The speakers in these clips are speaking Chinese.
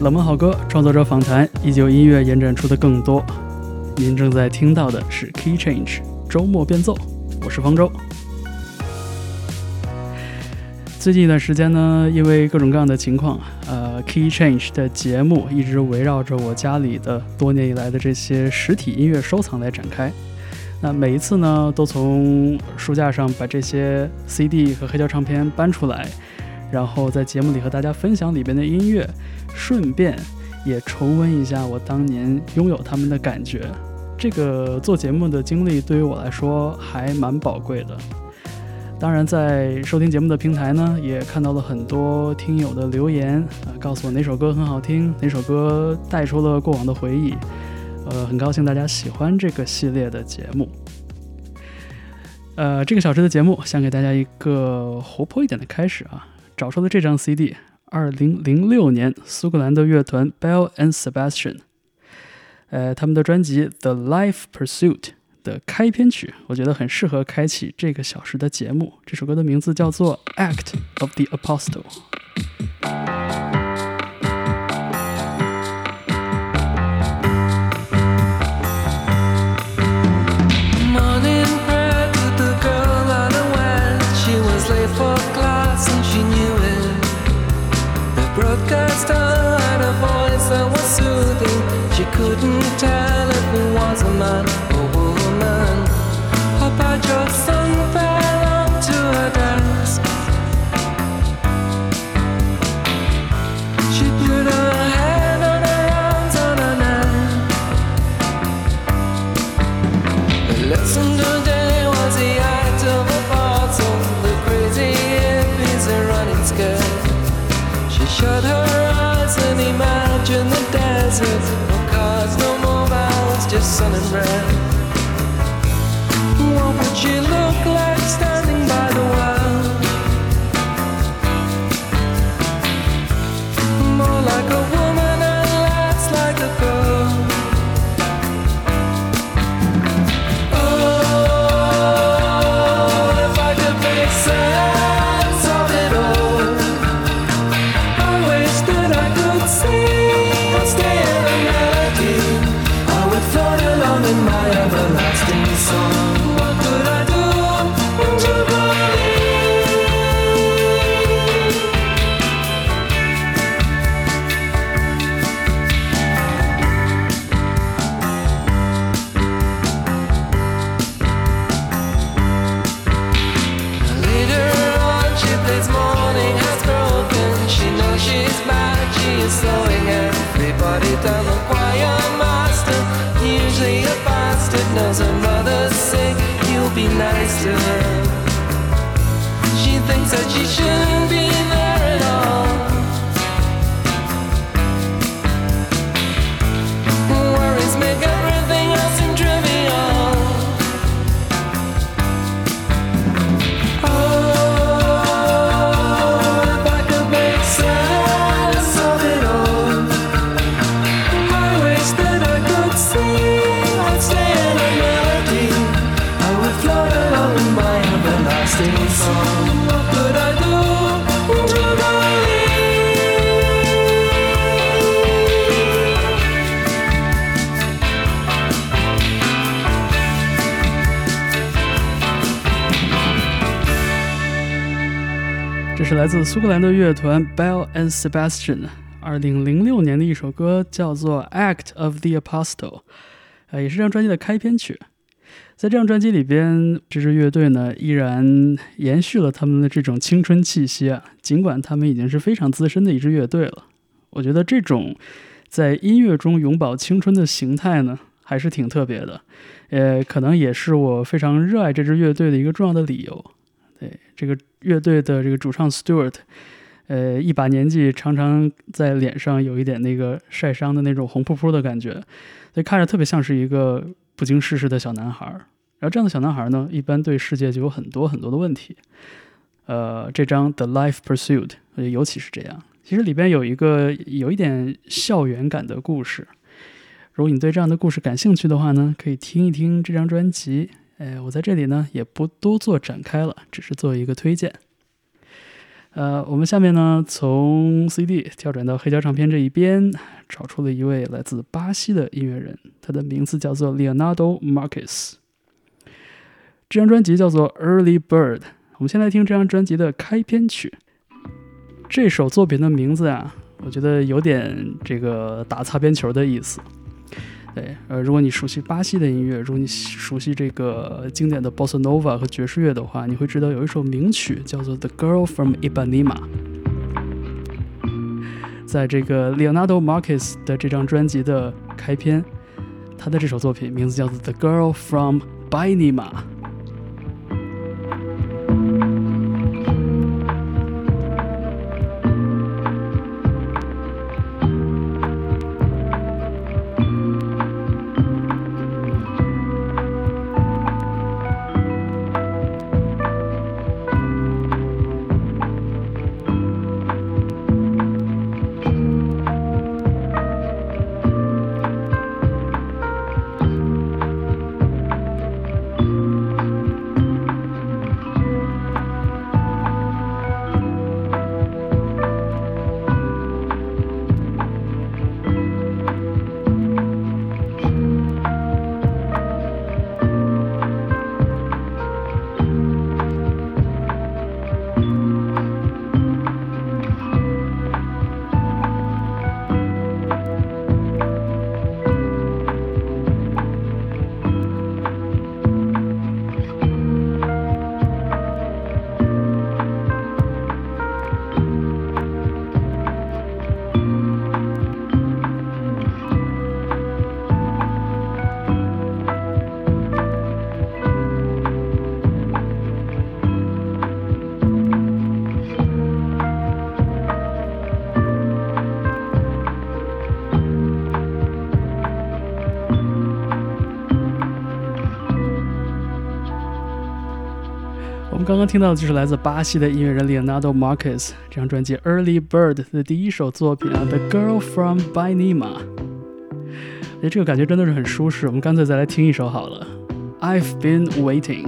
冷门好歌、创作者访谈，依旧音乐延展出的更多。您正在听到的是 Key Change 周末变奏，我是方舟。最近一段时间呢，因为各种各样的情况，呃，Key Change 的节目一直围绕着我家里的多年以来的这些实体音乐收藏来展开。那每一次呢，都从书架上把这些 CD 和黑胶唱片搬出来，然后在节目里和大家分享里边的音乐，顺便也重温一下我当年拥有他们的感觉。这个做节目的经历对于我来说还蛮宝贵的。当然，在收听节目的平台呢，也看到了很多听友的留言啊，告诉我哪首歌很好听，哪首歌带出了过往的回忆。呃，很高兴大家喜欢这个系列的节目。呃，这个小时的节目想给大家一个活泼一点的开始啊，找出了这张 CD，二零零六年苏格兰的乐团 Bell and Sebastian，呃，他们的专辑《The Life Pursuit》。的开篇曲，我觉得很适合开启这个小时的节目。这首歌的名字叫做《Act of the Apostle》。Sun and bread. What would you look 是来自苏格兰的乐团 Bell and Sebastian，二零零六年的一首歌，叫做《Act of the Apostle》，呃，也是这张专辑的开篇曲。在这张专辑里边，这支乐队呢依然延续了他们的这种青春气息啊，尽管他们已经是非常资深的一支乐队了。我觉得这种在音乐中永葆青春的形态呢，还是挺特别的，呃，可能也是我非常热爱这支乐队的一个重要的理由。对这个乐队的这个主唱 Stuart，呃，一把年纪，常常在脸上有一点那个晒伤的那种红扑扑的感觉，所以看着特别像是一个不经世事的小男孩。然后这样的小男孩呢，一般对世界就有很多很多的问题。呃，这张《The Life Pursuit》尤其是这样。其实里边有一个有一点校园感的故事。如果你对这样的故事感兴趣的话呢，可以听一听这张专辑。哎，我在这里呢也不多做展开了，只是做一个推荐。呃，我们下面呢从 CD 跳转到黑胶唱片这一边，找出了一位来自巴西的音乐人，他的名字叫做 Leonardo Marques。这张专辑叫做 Early Bird。我们先来听这张专辑的开篇曲。这首作品的名字啊，我觉得有点这个打擦边球的意思。对，呃，如果你熟悉巴西的音乐，如果你熟悉这个经典的 Bossa Nova 和爵士乐的话，你会知道有一首名曲叫做《The Girl from Ipanema》。在这个 Leonardo Marques 的这张专辑的开篇，他的这首作品名字叫做《The Girl from Bainema》。刚刚听到的就是来自巴西的音乐人 Leonardo Marques 这张专辑《Early Bird》的第一首作品啊，《The Girl from Bainema》。哎，这个感觉真的是很舒适，我们干脆再来听一首好了，《I've Been Waiting》。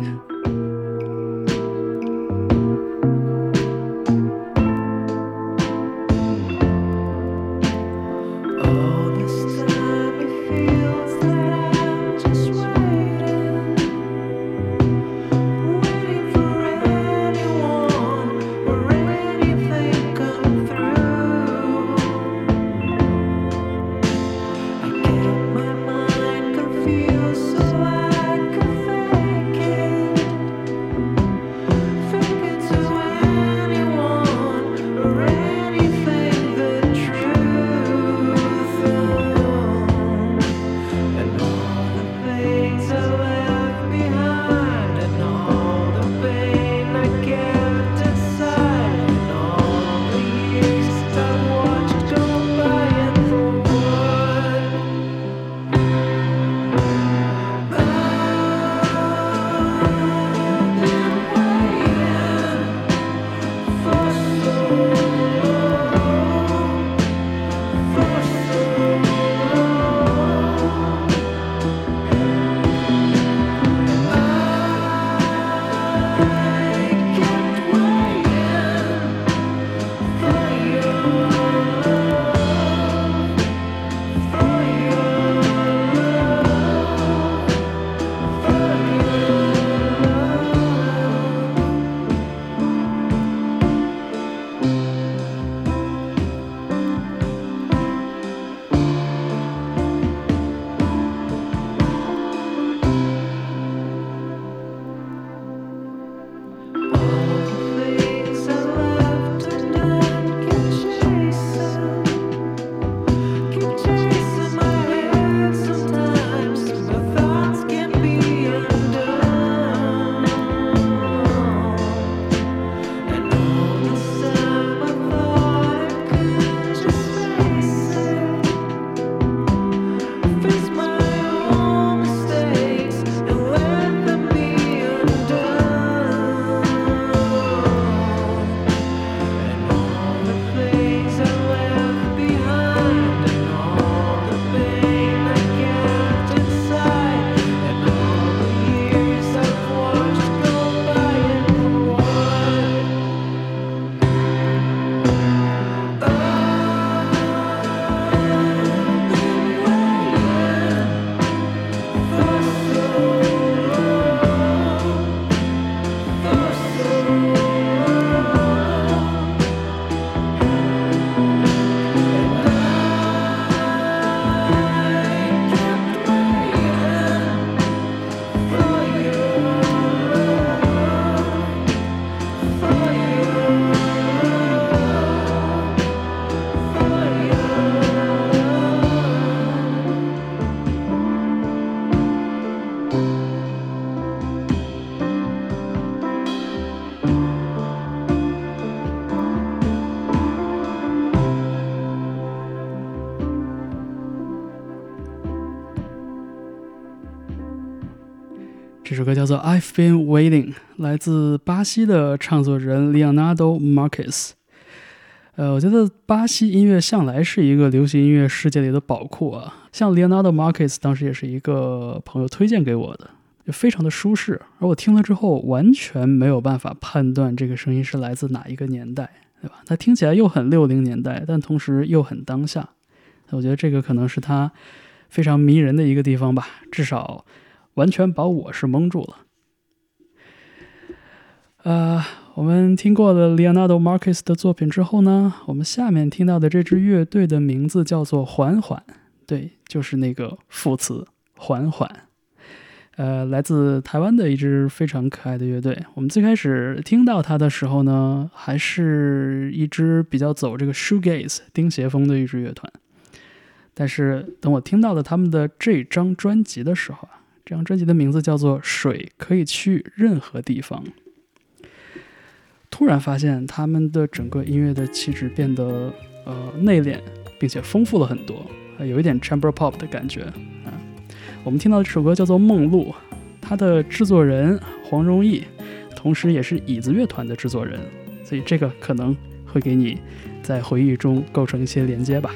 I've Been Waiting》，来自巴西的唱作人 Leonardo Marques。呃，我觉得巴西音乐向来是一个流行音乐世界里的宝库啊。像 Leonardo Marques 当时也是一个朋友推荐给我的，就非常的舒适。而我听了之后，完全没有办法判断这个声音是来自哪一个年代，对吧？它听起来又很六零年代，但同时又很当下。我觉得这个可能是它非常迷人的一个地方吧，至少。完全把我是蒙住了。呃，我们听过了 Leonardo Marques 的作品之后呢，我们下面听到的这支乐队的名字叫做缓缓，对，就是那个副词缓缓。呃，来自台湾的一支非常可爱的乐队。我们最开始听到它的时候呢，还是一支比较走这个 shoegaze 钉鞋风的一支乐团。但是等我听到了他们的这张专辑的时候啊。这张专辑的名字叫做《水可以去任何地方》。突然发现他们的整个音乐的气质变得呃内敛，并且丰富了很多，有一点 chamber pop 的感觉啊。我们听到这首歌叫做《梦露》，它的制作人黄荣毅，同时也是椅子乐团的制作人，所以这个可能会给你在回忆中构成一些连接吧。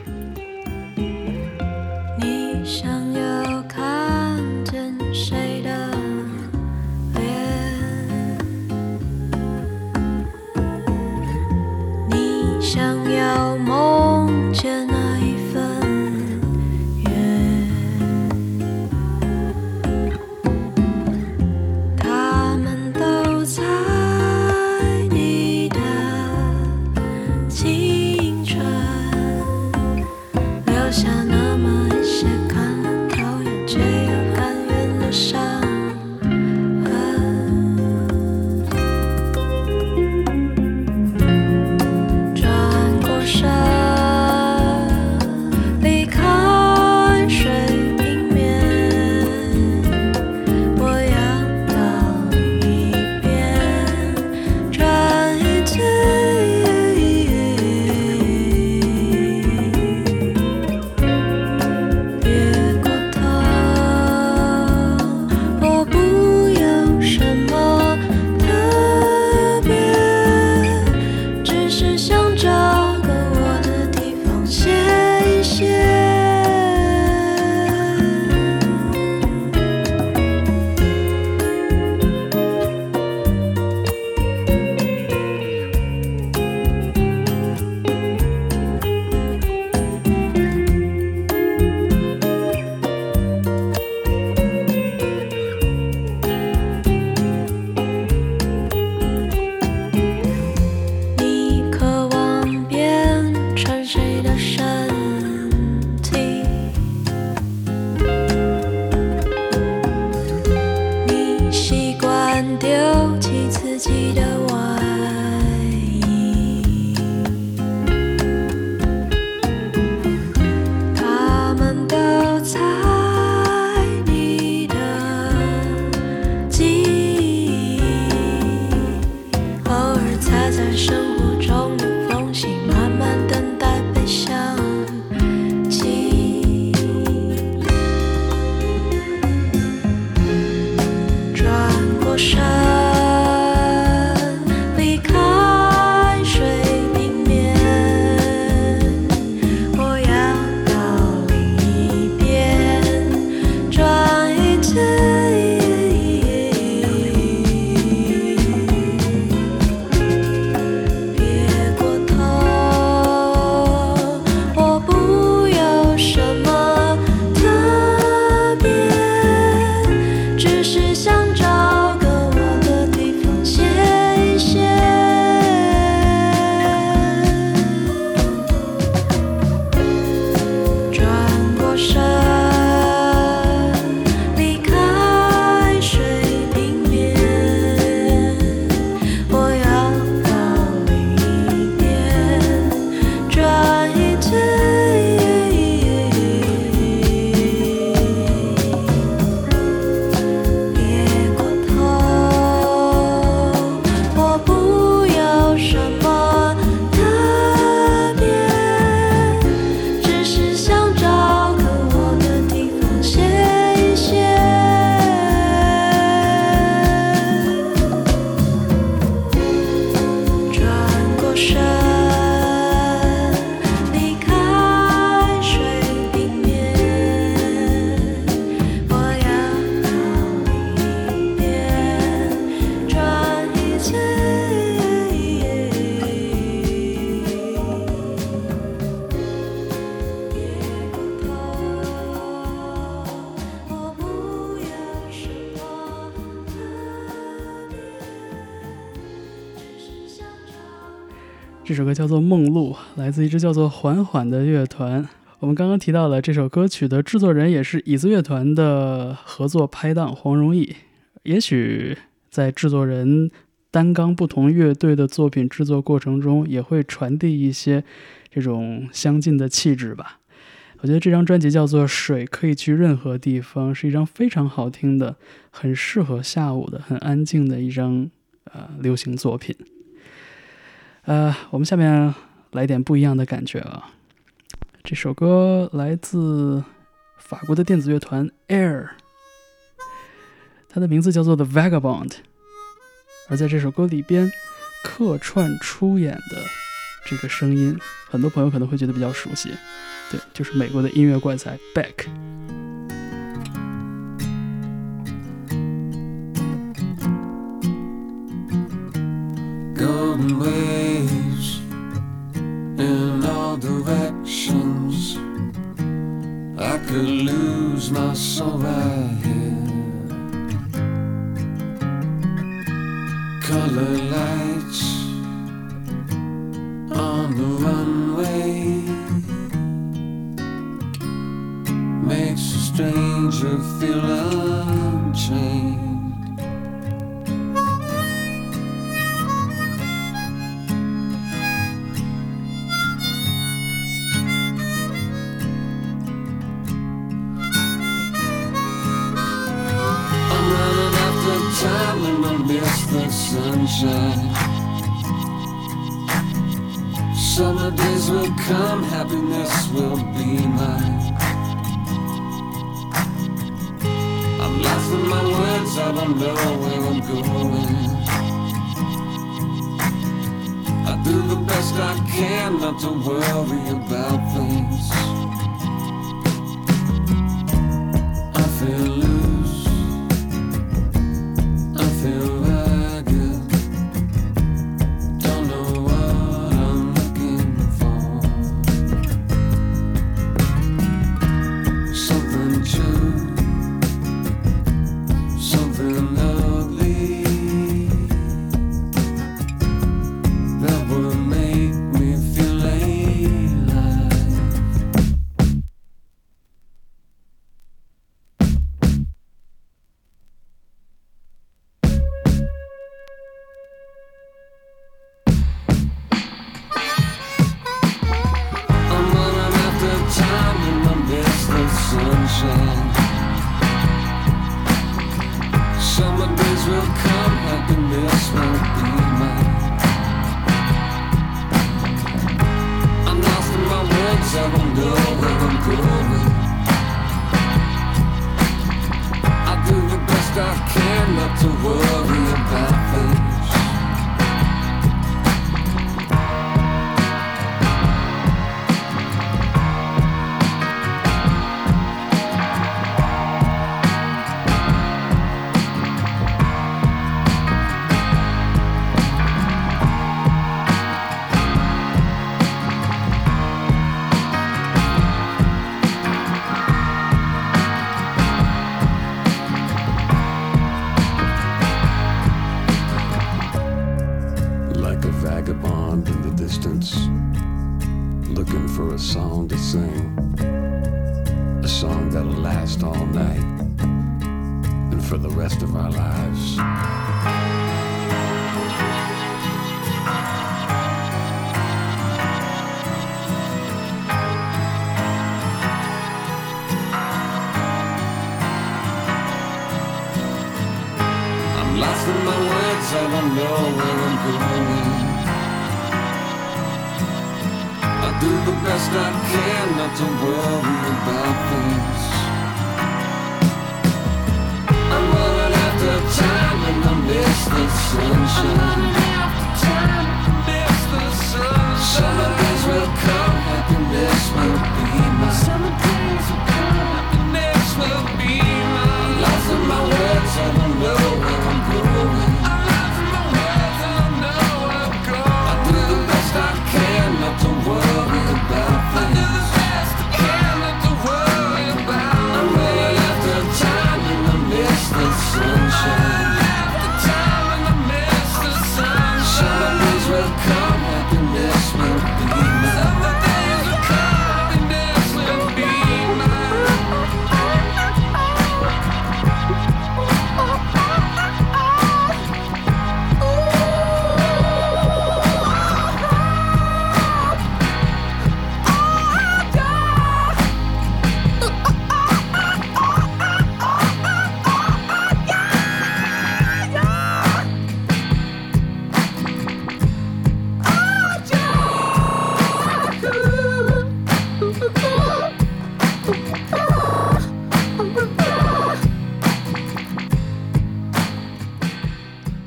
叫做《梦露》，来自一支叫做缓缓的乐团。我们刚刚提到了这首歌曲的制作人，也是椅子乐团的合作拍档黄荣毅。也许在制作人担纲不同乐队的作品制作过程中，也会传递一些这种相近的气质吧。我觉得这张专辑叫做《水可以去任何地方》，是一张非常好听的、很适合下午的、很安静的一张呃流行作品。呃，我们下面来点不一样的感觉啊。这首歌来自法国的电子乐团 Air，它的名字叫做 The Vagabond，而在这首歌里边客串出演的这个声音，很多朋友可能会觉得比较熟悉。对，就是美国的音乐怪才 Beck。Golden waves in all directions. I could lose my soul right here. Color lights on the runway makes a stranger feel unchained. Sunshine. Summer days will come, happiness will be mine. I'm lost in my words, I don't know where I'm going. I do the best I can not to worry about things.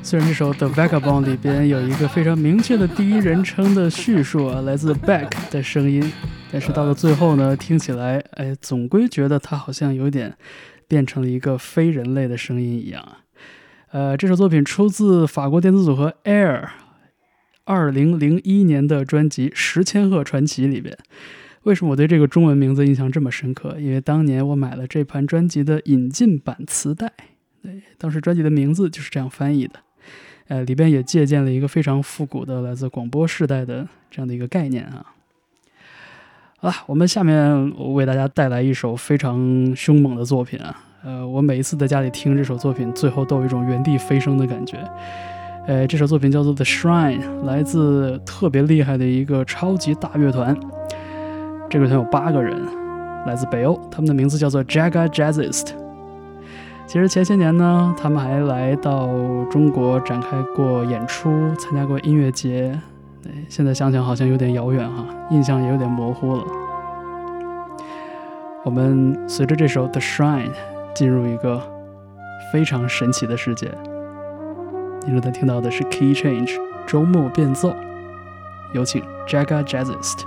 虽然这首《The Vagabond》里边有一个非常明确的第一人称的叙述啊，来自 Beck 的声音，但是到了最后呢，听起来，哎，总归觉得它好像有点变成了一个非人类的声音一样。呃，这首作品出自法国电子组合 Air，二零零一年的专辑《十千赫传奇》里边。为什么我对这个中文名字印象这么深刻？因为当年我买了这盘专辑的引进版磁带，对，当时专辑的名字就是这样翻译的。呃，里边也借鉴了一个非常复古的来自广播时代的这样的一个概念啊。好了，我们下面我为大家带来一首非常凶猛的作品啊。呃，我每一次在家里听这首作品，最后都有一种原地飞升的感觉。呃，这首作品叫做《The Shrine》，来自特别厉害的一个超级大乐团。这个团有八个人，来自北欧，他们的名字叫做 Jaga Jazzist。其实前些年呢，他们还来到中国展开过演出，参加过音乐节。对，现在想想好像有点遥远哈，印象也有点模糊了。我们随着这首《The Shrine》进入一个非常神奇的世界。你正在听到的是 Key Change 周末变奏，有请 Jaga Jazzist。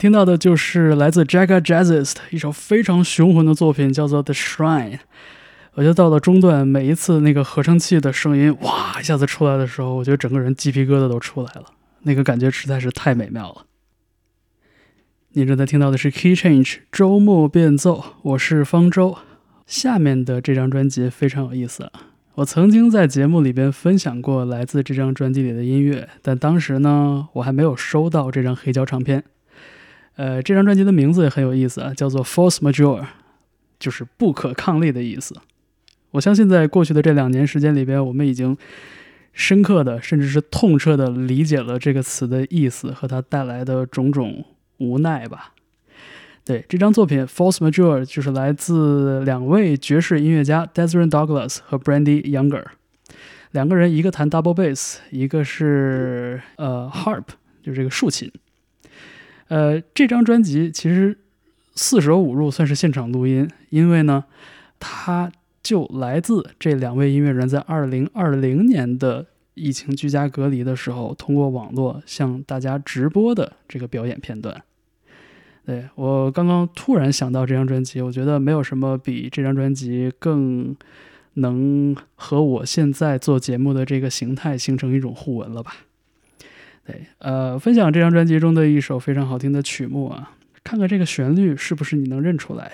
听到的就是来自 Jagga Jazzist 一首非常雄浑的作品，叫做《The Shrine》。我觉得到了中段，每一次那个合成器的声音哇一下子出来的时候，我觉得整个人鸡皮疙瘩都出来了，那个感觉实在是太美妙了。你正在听到的是 Key Change 周末变奏，我是方舟。下面的这张专辑非常有意思，我曾经在节目里边分享过来自这张专辑里的音乐，但当时呢，我还没有收到这张黑胶唱片。呃，这张专辑的名字也很有意思啊，叫做 Force Majeure，就是不可抗力的意思。我相信在过去的这两年时间里边，我们已经深刻的，甚至是痛彻的理解了这个词的意思和它带来的种种无奈吧。对这张作品《False Majeure》就是来自两位爵士音乐家 Desmond Douglas 和 Brandy Younger，两个人一个弹 double bass，一个是呃 harp，就是这个竖琴。呃，这张专辑其实四舍五入算是现场录音，因为呢，它就来自这两位音乐人在二零二零年的疫情居家隔离的时候，通过网络向大家直播的这个表演片段。对我刚刚突然想到这张专辑，我觉得没有什么比这张专辑更能和我现在做节目的这个形态形成一种互文了吧？对，呃，分享这张专辑中的一首非常好听的曲目啊，看看这个旋律是不是你能认出来？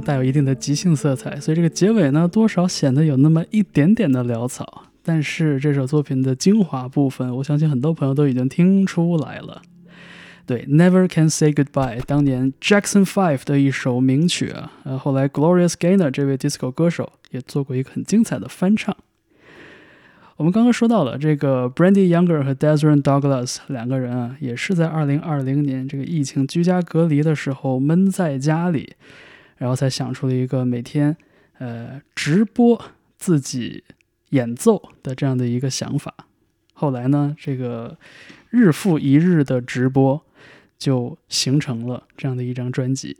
带有一定的即兴色彩，所以这个结尾呢多少显得有那么一点点的潦草。但是这首作品的精华部分，我相信很多朋友都已经听出来了。对，Never Can Say Goodbye，当年 Jackson Five 的一首名曲啊，呃，后来 Glorious Gaynor 这位 disco 歌手也做过一个很精彩的翻唱。我们刚刚说到了这个 Brandy Younger 和 Desmond Douglas 两个人啊，也是在2020年这个疫情居家隔离的时候闷在家里，然后才想出了一个每天呃直播自己演奏的这样的一个想法。后来呢，这个日复一日的直播就形成了这样的一张专辑。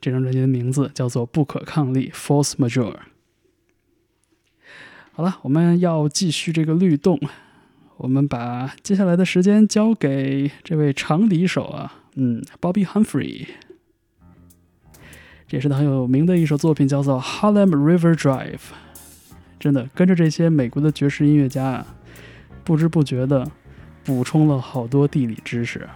这张专辑的名字叫做《不可抗力 Force Majeure》。好了，我们要继续这个律动，我们把接下来的时间交给这位长笛手啊，嗯，Bobby Humphrey，这也是他很有名的一首作品，叫做《Harlem River Drive》。真的，跟着这些美国的爵士音乐家啊，不知不觉的补充了好多地理知识。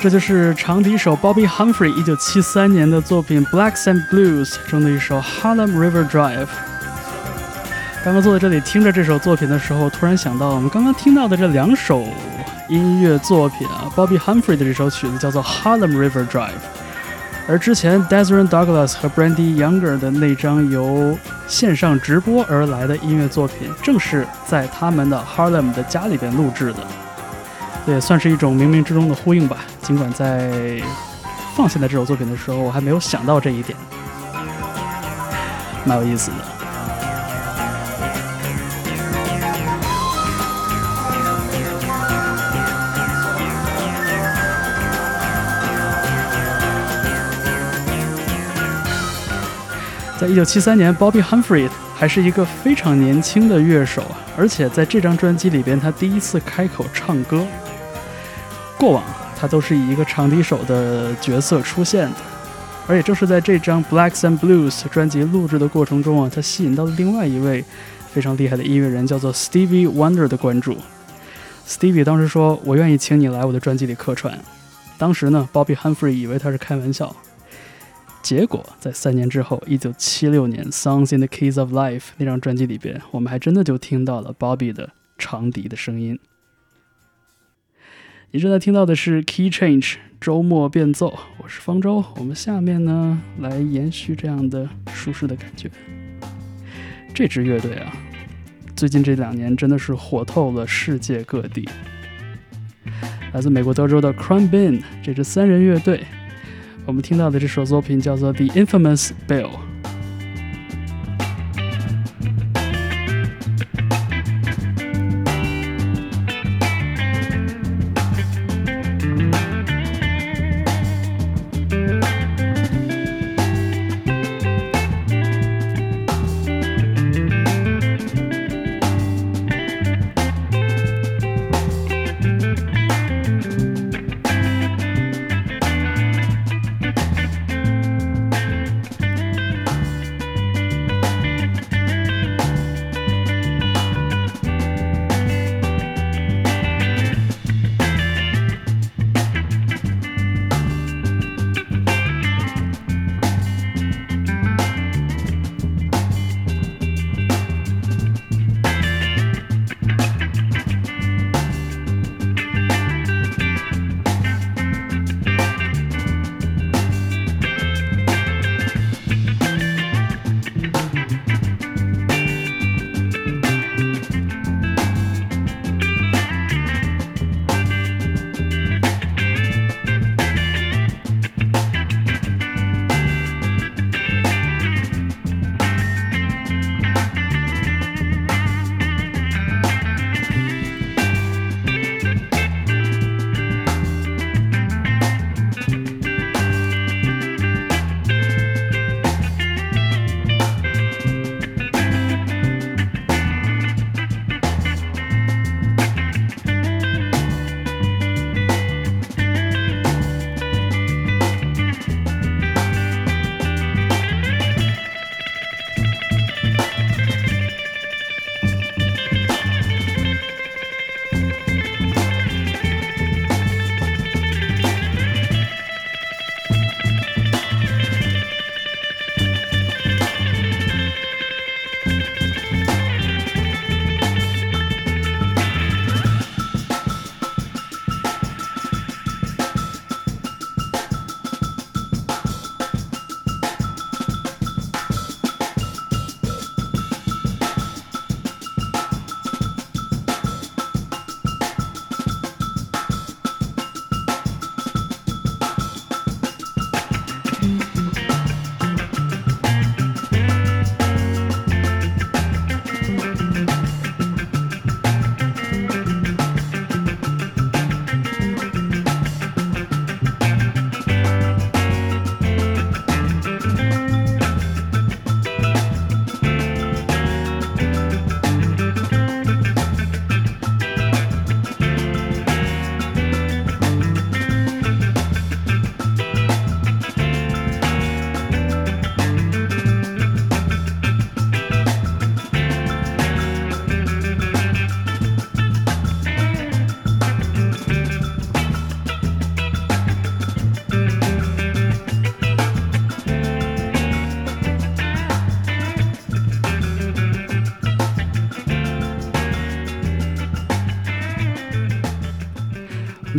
这就是长笛手 Bobby Humphrey 一九七三年的作品《Blacks and Blues》中的一首《Harlem River Drive》。刚刚坐在这里听着这首作品的时候，突然想到我们刚刚听到的这两首音乐作品啊，Bobby Humphrey 的这首曲子叫做《Harlem River Drive》，而之前 Desmond Douglas 和 Brandy Younger 的那张由线上直播而来的音乐作品，正是在他们的 Harlem 的家里边录制的。也算是一种冥冥之中的呼应吧。尽管在放现在这首作品的时候，我还没有想到这一点，蛮有意思的。在一九七三年，Bobby Humphrey 还是一个非常年轻的乐手，而且在这张专辑里边，他第一次开口唱歌。过往他都是以一个长笛手的角色出现的，而也正是在这张《Blacks and Blues》专辑录制的过程中啊，他吸引到了另外一位非常厉害的音乐人，叫做 Stevie Wonder 的关注。Stevie 当时说：“我愿意请你来我的专辑里客串。”当时呢，Bobby Humphrey 以为他是开玩笑。结果在三年之后，一九七六年《Songs in the Keys of Life》那张专辑里边，我们还真的就听到了 Bobby 的长笛的声音。你正在听到的是 Key Change 周末变奏，我是方舟。我们下面呢来延续这样的舒适的感觉。这支乐队啊，最近这两年真的是火透了世界各地。来自美国德州的 Crumb Band 这支三人乐队。我们听到的这首作品叫做《The Infamous Bell》。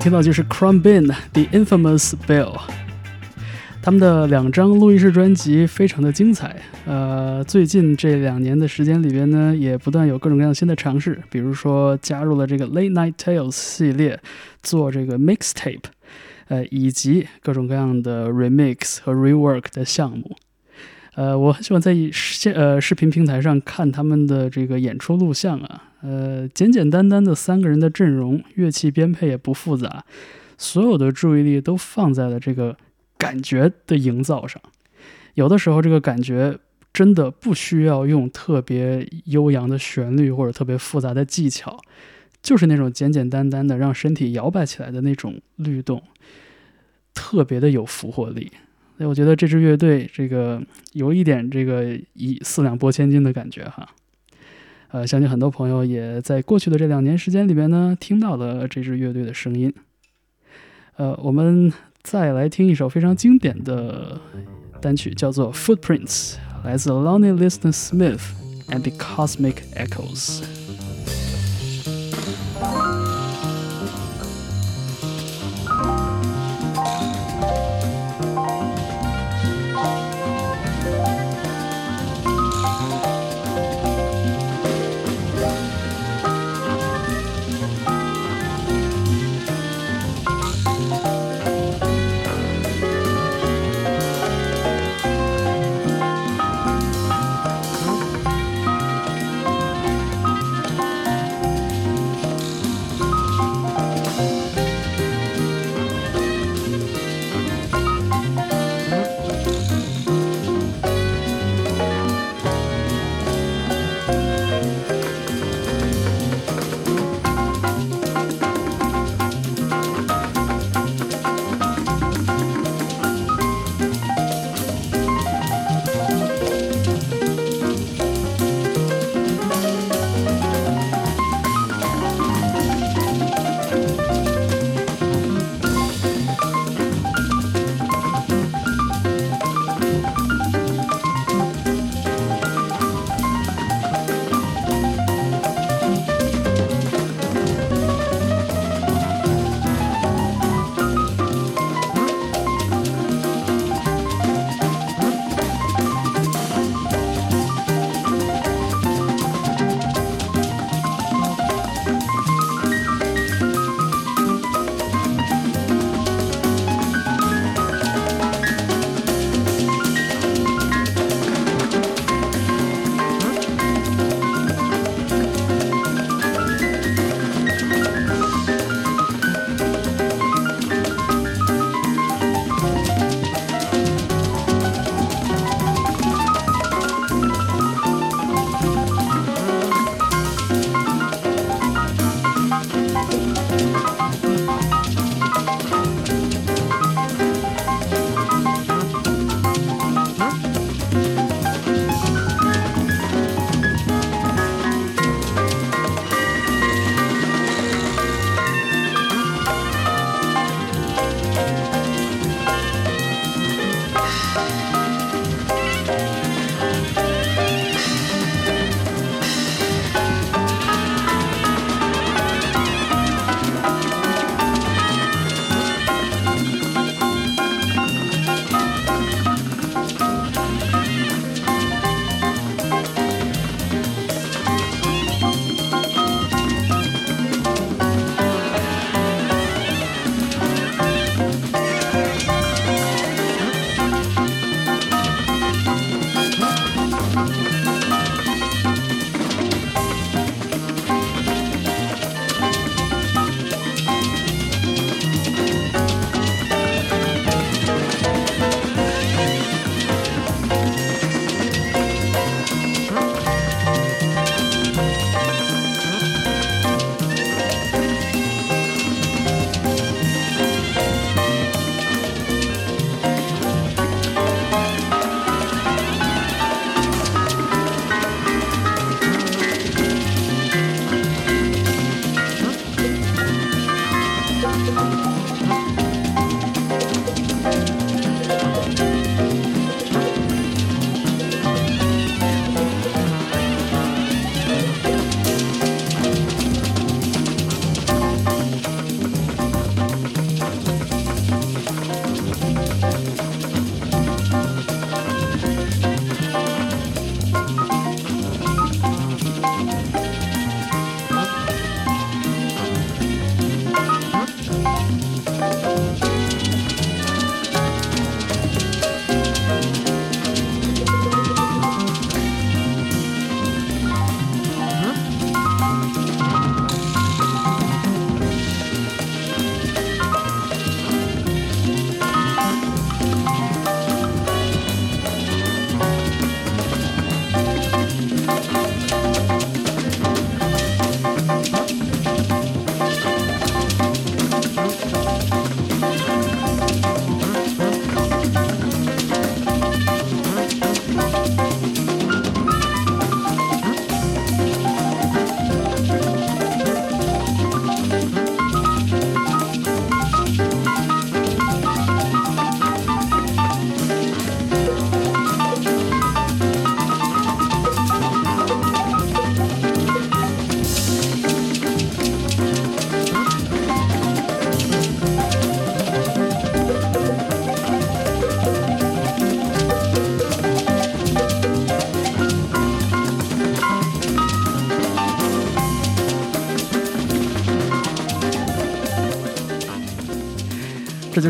听到就是 Crumbin The Infamous Bill。他们的两张录音室专辑非常的精彩，呃，最近这两年的时间里边呢，也不断有各种各样新的尝试，比如说加入了这个 Late Night Tales 系列，做这个 mixtape，呃，以及各种各样的 remix 和 rework 的项目。呃，我很喜欢在线呃视频平台上看他们的这个演出录像啊，呃，简简单单的三个人的阵容，乐器编配也不复杂，所有的注意力都放在了这个。感觉的营造上，有的时候这个感觉真的不需要用特别悠扬的旋律或者特别复杂的技巧，就是那种简简单单的让身体摇摆起来的那种律动，特别的有俘获力。所以我觉得这支乐队这个有一点这个以四两拨千斤的感觉哈。呃，相信很多朋友也在过去的这两年时间里面呢，听到了这支乐队的声音。呃，我们。再来听一首非常经典的单曲，叫做《Footprints》，来自 Lonnie Liston Smith and the Cosmic Echoes。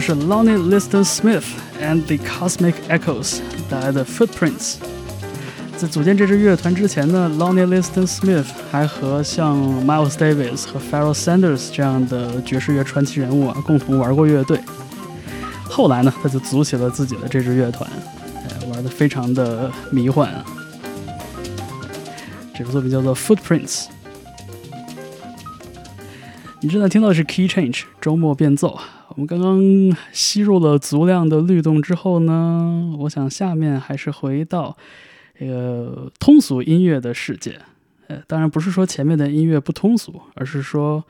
是 Lonnie Liston Smith and the Cosmic Echoes 带来的 Footprints。在组建这支乐团之前呢，Lonnie Liston Smith 还和像 Miles Davis 和 Pharoah Sanders 这样的爵士乐传奇人物啊共同玩过乐队。后来呢，他就组起了自己的这支乐团，哎，玩的非常的迷幻啊。这个作品叫做 Footprints。你正在听到的是 Key Change 周末变奏。我们刚刚吸入了足量的律动之后呢，我想下面还是回到这个通俗音乐的世界。呃，当然不是说前面的音乐不通俗，而是说，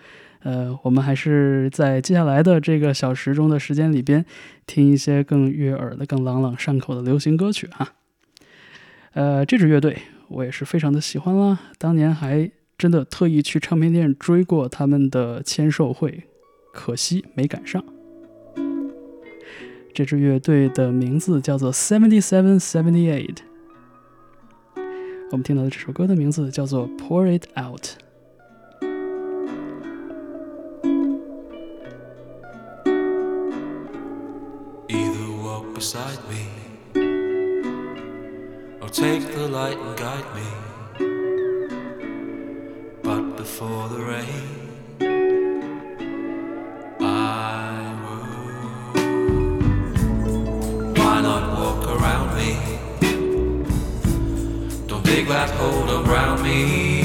呃，我们还是在接下来的这个小时中的时间里边，听一些更悦耳的、更朗朗上口的流行歌曲哈。呃，这支乐队我也是非常的喜欢啦，当年还。真的特意去唱片店追过他们的签售会，可惜没赶上。这支乐队的名字叫做 Seventy Seven Seventy Eight。我们听到的这首歌的名字叫做 Pour It Out。Either walk beside me or take the light and guide me. But before the rain, that hole around me.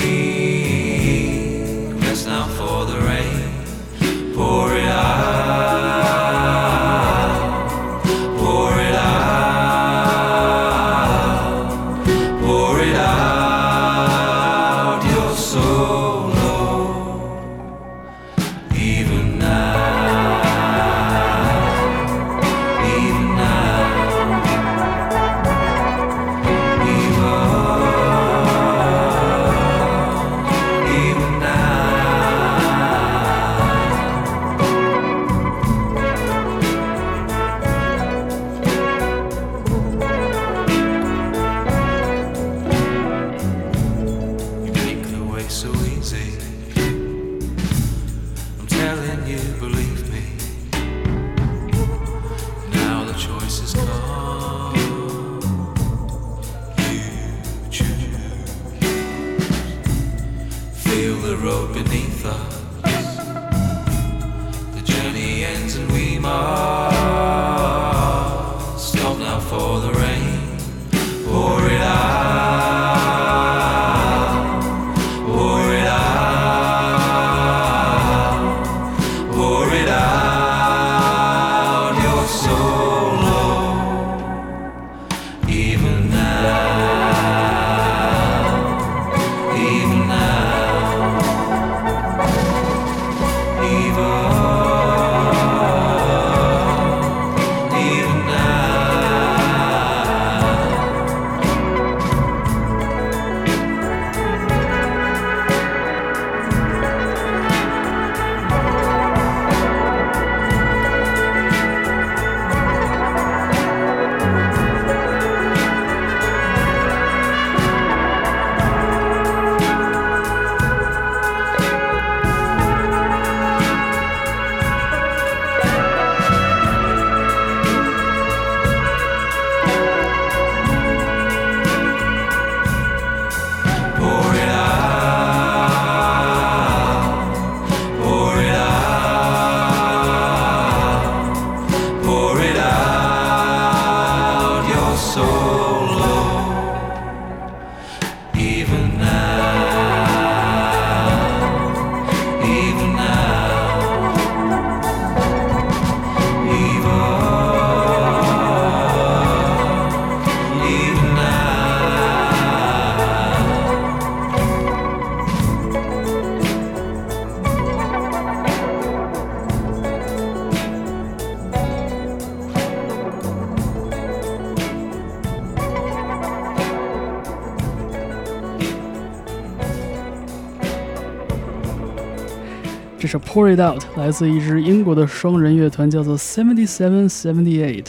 Pour It Out 来自一支英国的双人乐团，叫做 Seventy Seven Seventy Eight。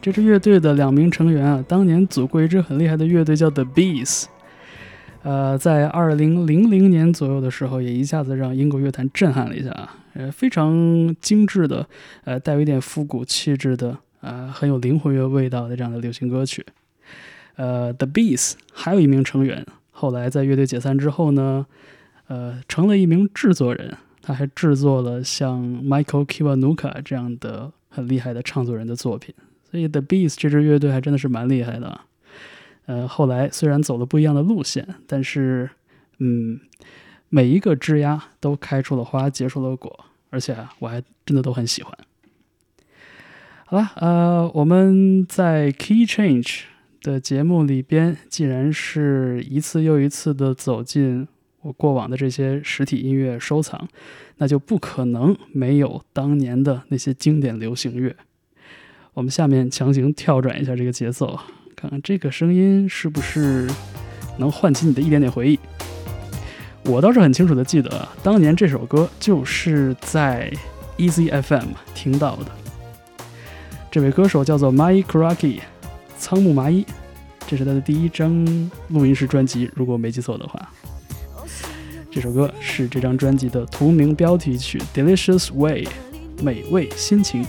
这支乐队的两名成员啊，当年组过一支很厉害的乐队，叫 The Bees。呃，在二零零零年左右的时候，也一下子让英国乐坛震撼了一下啊。呃，非常精致的，呃，带有一点复古气质的，呃，很有灵魂乐味道的这样的流行歌曲。呃，The Bees 还有一名成员，后来在乐队解散之后呢，呃，成了一名制作人，他还制作了像 Michael Kiwanuka 这样的很厉害的唱作人的作品。所以 The Bees 这支乐队还真的是蛮厉害的。呃，后来虽然走了不一样的路线，但是，嗯，每一个枝丫都开出了花，结出了果，而且，我还真的都很喜欢。好了，呃，我们在 Key Change 的节目里边，既然是一次又一次的走进我过往的这些实体音乐收藏，那就不可能没有当年的那些经典流行乐。我们下面强行跳转一下这个节奏。看看这个声音是不是能唤起你的一点点回忆？我倒是很清楚的记得，当年这首歌就是在 Easy FM 听到的。这位歌手叫做 Mai Karaki，仓木麻衣，这是他的第一张录音室专辑，如果没记错的话。这首歌是这张专辑的同名标题曲《Delicious Way》，美味心情。